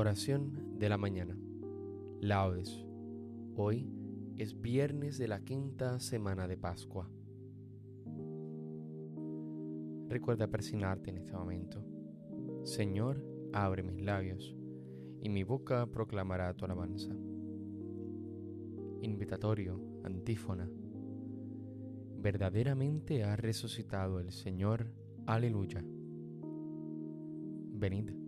Oración de la mañana. Laudes. Hoy es viernes de la quinta semana de Pascua. Recuerda persignarte en este momento. Señor, abre mis labios, y mi boca proclamará tu alabanza. Invitatorio, antífona. Verdaderamente ha resucitado el Señor. Aleluya. Venid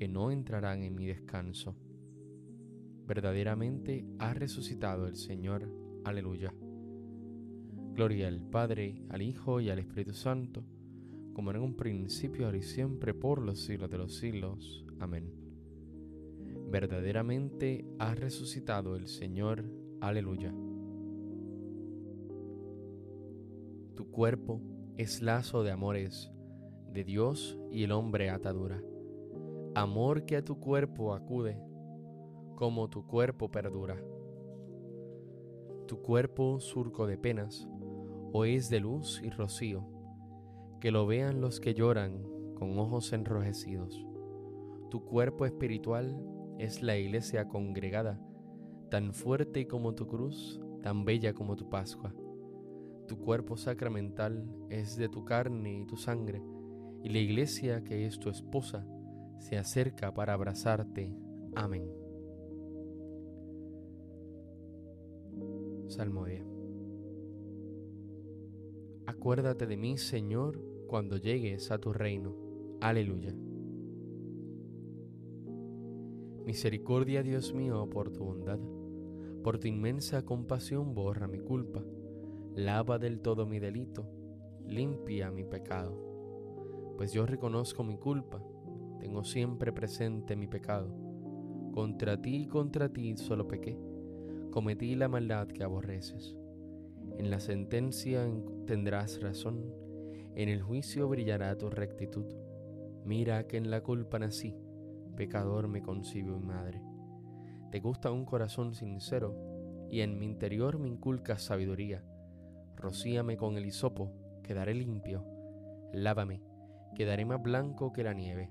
que no entrarán en mi descanso. Verdaderamente ha resucitado el Señor. Aleluya. Gloria al Padre, al Hijo y al Espíritu Santo, como en un principio, ahora y siempre, por los siglos de los siglos. Amén. Verdaderamente ha resucitado el Señor. Aleluya. Tu cuerpo es lazo de amores, de Dios y el hombre atadura amor que a tu cuerpo acude, como tu cuerpo perdura. Tu cuerpo surco de penas, o es de luz y rocío, que lo vean los que lloran con ojos enrojecidos. Tu cuerpo espiritual es la iglesia congregada, tan fuerte como tu cruz, tan bella como tu Pascua. Tu cuerpo sacramental es de tu carne y tu sangre, y la iglesia que es tu esposa, se acerca para abrazarte. Amén. Salmodia. Acuérdate de mí, Señor, cuando llegues a tu reino. Aleluya. Misericordia, Dios mío, por tu bondad, por tu inmensa compasión borra mi culpa, lava del todo mi delito, limpia mi pecado, pues yo reconozco mi culpa tengo siempre presente mi pecado. Contra ti y contra ti solo pequé, cometí la maldad que aborreces. En la sentencia tendrás razón, en el juicio brillará tu rectitud. Mira que en la culpa nací, pecador me concibió mi madre. Te gusta un corazón sincero, y en mi interior me inculcas sabiduría. Rocíame con el hisopo, quedaré limpio. Lávame, quedaré más blanco que la nieve.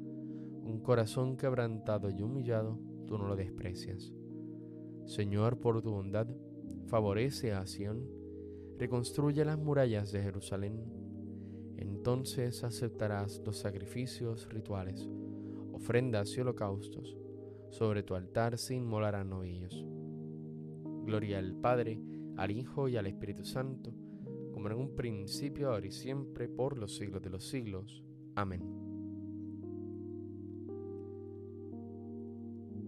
un corazón quebrantado y humillado, tú no lo desprecias. Señor, por tu bondad, favorece a Sión, reconstruye las murallas de Jerusalén. Entonces aceptarás los sacrificios rituales, ofrendas y holocaustos. Sobre tu altar se inmolarán novillos. Gloria al Padre, al Hijo y al Espíritu Santo, como en un principio, ahora y siempre, por los siglos de los siglos. Amén.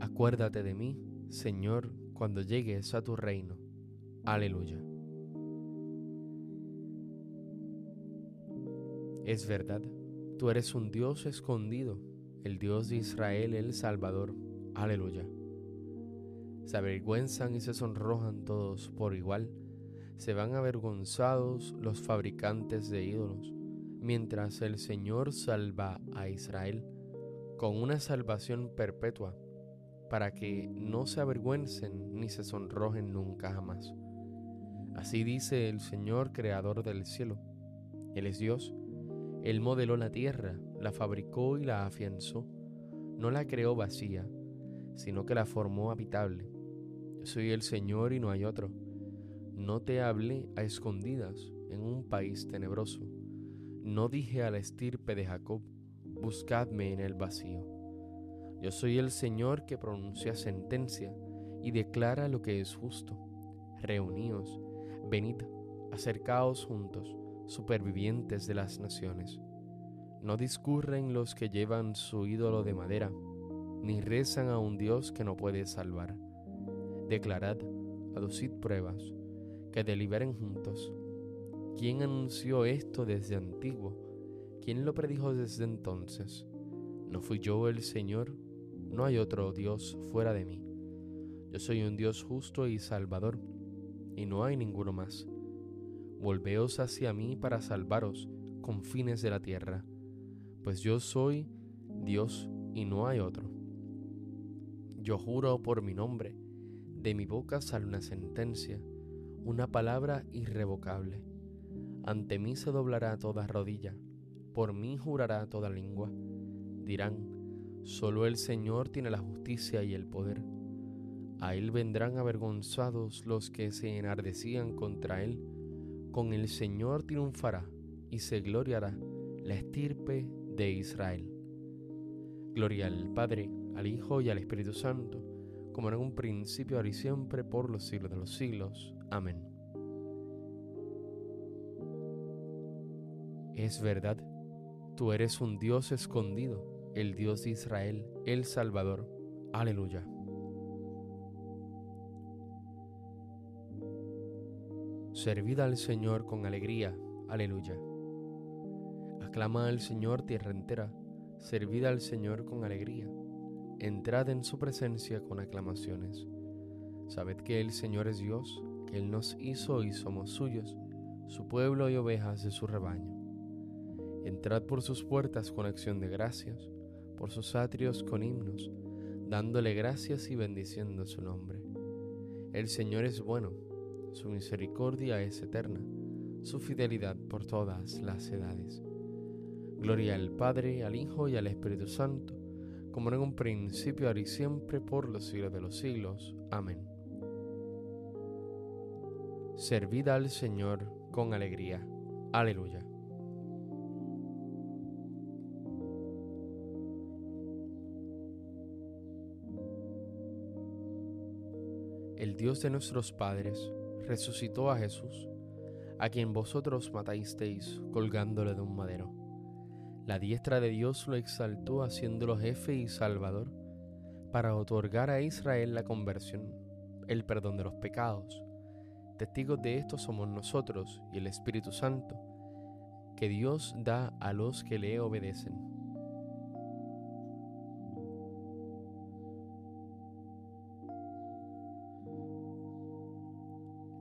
Acuérdate de mí, Señor, cuando llegues a tu reino. Aleluya. Es verdad, tú eres un Dios escondido, el Dios de Israel, el Salvador. Aleluya. Se avergüenzan y se sonrojan todos por igual, se van avergonzados los fabricantes de ídolos, mientras el Señor salva a Israel con una salvación perpetua, para que no se avergüencen ni se sonrojen nunca jamás. Así dice el Señor creador del cielo. Él es Dios él modeló la tierra, la fabricó y la afianzó. No la creó vacía, sino que la formó habitable. Soy el Señor y no hay otro. No te hablé a escondidas en un país tenebroso. No dije a la estirpe de Jacob, buscadme en el vacío. Yo soy el Señor que pronuncia sentencia y declara lo que es justo. Reuníos, venid, acercaos juntos supervivientes de las naciones. No discurren los que llevan su ídolo de madera, ni rezan a un Dios que no puede salvar. Declarad, aducid pruebas, que deliberen juntos. ¿Quién anunció esto desde antiguo? ¿Quién lo predijo desde entonces? ¿No fui yo el Señor? No hay otro Dios fuera de mí. Yo soy un Dios justo y salvador, y no hay ninguno más. Volveos hacia mí para salvaros, confines de la tierra, pues yo soy Dios y no hay otro. Yo juro por mi nombre, de mi boca sale una sentencia, una palabra irrevocable. Ante mí se doblará toda rodilla, por mí jurará toda lengua. Dirán, solo el Señor tiene la justicia y el poder. A él vendrán avergonzados los que se enardecían contra él con el Señor triunfará y se gloriará la estirpe de Israel. Gloria al Padre, al Hijo y al Espíritu Santo, como en un principio, ahora y siempre, por los siglos de los siglos. Amén. Es verdad, tú eres un Dios escondido, el Dios de Israel, el Salvador. Aleluya. Servid al Señor con alegría. Aleluya. Aclama al Señor tierra entera. Servid al Señor con alegría. Entrad en su presencia con aclamaciones. Sabed que el Señor es Dios, que Él nos hizo y somos suyos, su pueblo y ovejas de su rebaño. Entrad por sus puertas con acción de gracias, por sus atrios con himnos, dándole gracias y bendiciendo su nombre. El Señor es bueno su misericordia es eterna, su fidelidad por todas las edades. Gloria al Padre, al Hijo y al Espíritu Santo, como en un principio, ahora y siempre, por los siglos de los siglos. Amén. Servid al Señor con alegría. Aleluya. El Dios de nuestros padres, resucitó a Jesús, a quien vosotros matasteis colgándole de un madero. La diestra de Dios lo exaltó haciéndolo jefe y salvador, para otorgar a Israel la conversión, el perdón de los pecados. Testigos de esto somos nosotros y el Espíritu Santo, que Dios da a los que le obedecen.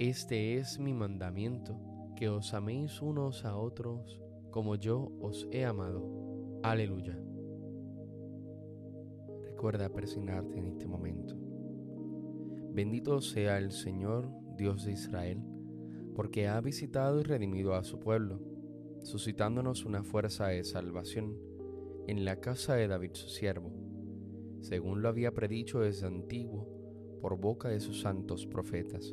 Este es mi mandamiento, que os améis unos a otros como yo os he amado. Aleluya. Recuerda persignarte en este momento. Bendito sea el Señor, Dios de Israel, porque ha visitado y redimido a su pueblo, suscitándonos una fuerza de salvación en la casa de David su siervo, según lo había predicho desde antiguo por boca de sus santos profetas.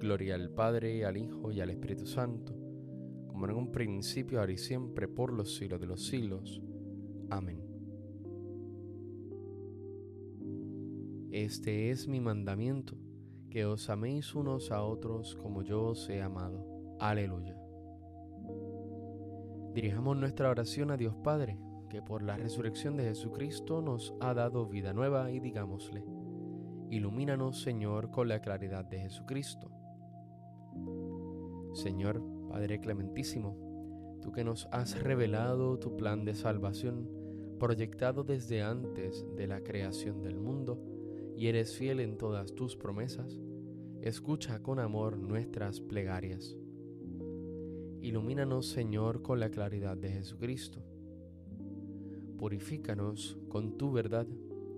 Gloria al Padre, al Hijo y al Espíritu Santo, como en un principio, ahora y siempre, por los siglos de los siglos. Amén. Este es mi mandamiento, que os améis unos a otros como yo os he amado. Aleluya. Dirijamos nuestra oración a Dios Padre, que por la resurrección de Jesucristo nos ha dado vida nueva, y digámosle, ilumínanos Señor con la claridad de Jesucristo Señor Padre Clementísimo, tú que nos has revelado tu plan de salvación, proyectado desde antes de la creación del mundo, y eres fiel en todas tus promesas, escucha con amor nuestras plegarias. Ilumínanos, Señor, con la claridad de Jesucristo. Purifícanos con tu verdad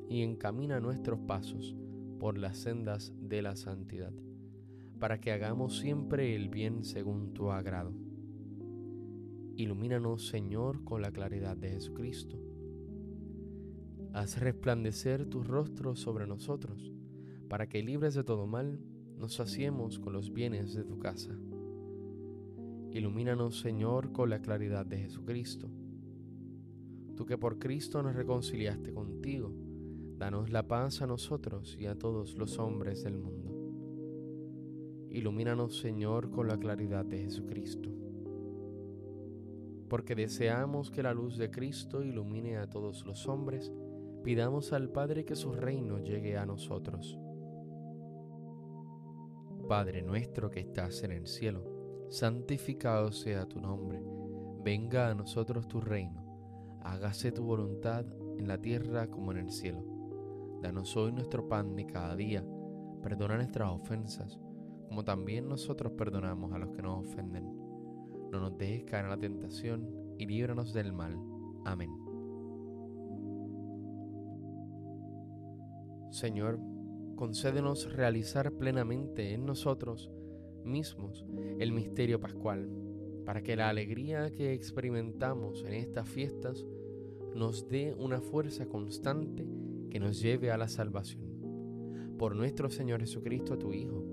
y encamina nuestros pasos por las sendas de la santidad para que hagamos siempre el bien según tu agrado. Ilumínanos, Señor, con la claridad de Jesucristo. Haz resplandecer tu rostro sobre nosotros, para que libres de todo mal, nos saciemos con los bienes de tu casa. Ilumínanos, Señor, con la claridad de Jesucristo. Tú que por Cristo nos reconciliaste contigo, danos la paz a nosotros y a todos los hombres del mundo. Ilumínanos, Señor, con la claridad de Jesucristo. Porque deseamos que la luz de Cristo ilumine a todos los hombres, pidamos al Padre que su reino llegue a nosotros. Padre nuestro que estás en el cielo, santificado sea tu nombre, venga a nosotros tu reino, hágase tu voluntad en la tierra como en el cielo. Danos hoy nuestro pan de cada día, perdona nuestras ofensas como también nosotros perdonamos a los que nos ofenden. No nos dejes caer en la tentación y líbranos del mal. Amén. Señor, concédenos realizar plenamente en nosotros mismos el misterio pascual, para que la alegría que experimentamos en estas fiestas nos dé una fuerza constante que nos lleve a la salvación. Por nuestro Señor Jesucristo, tu Hijo,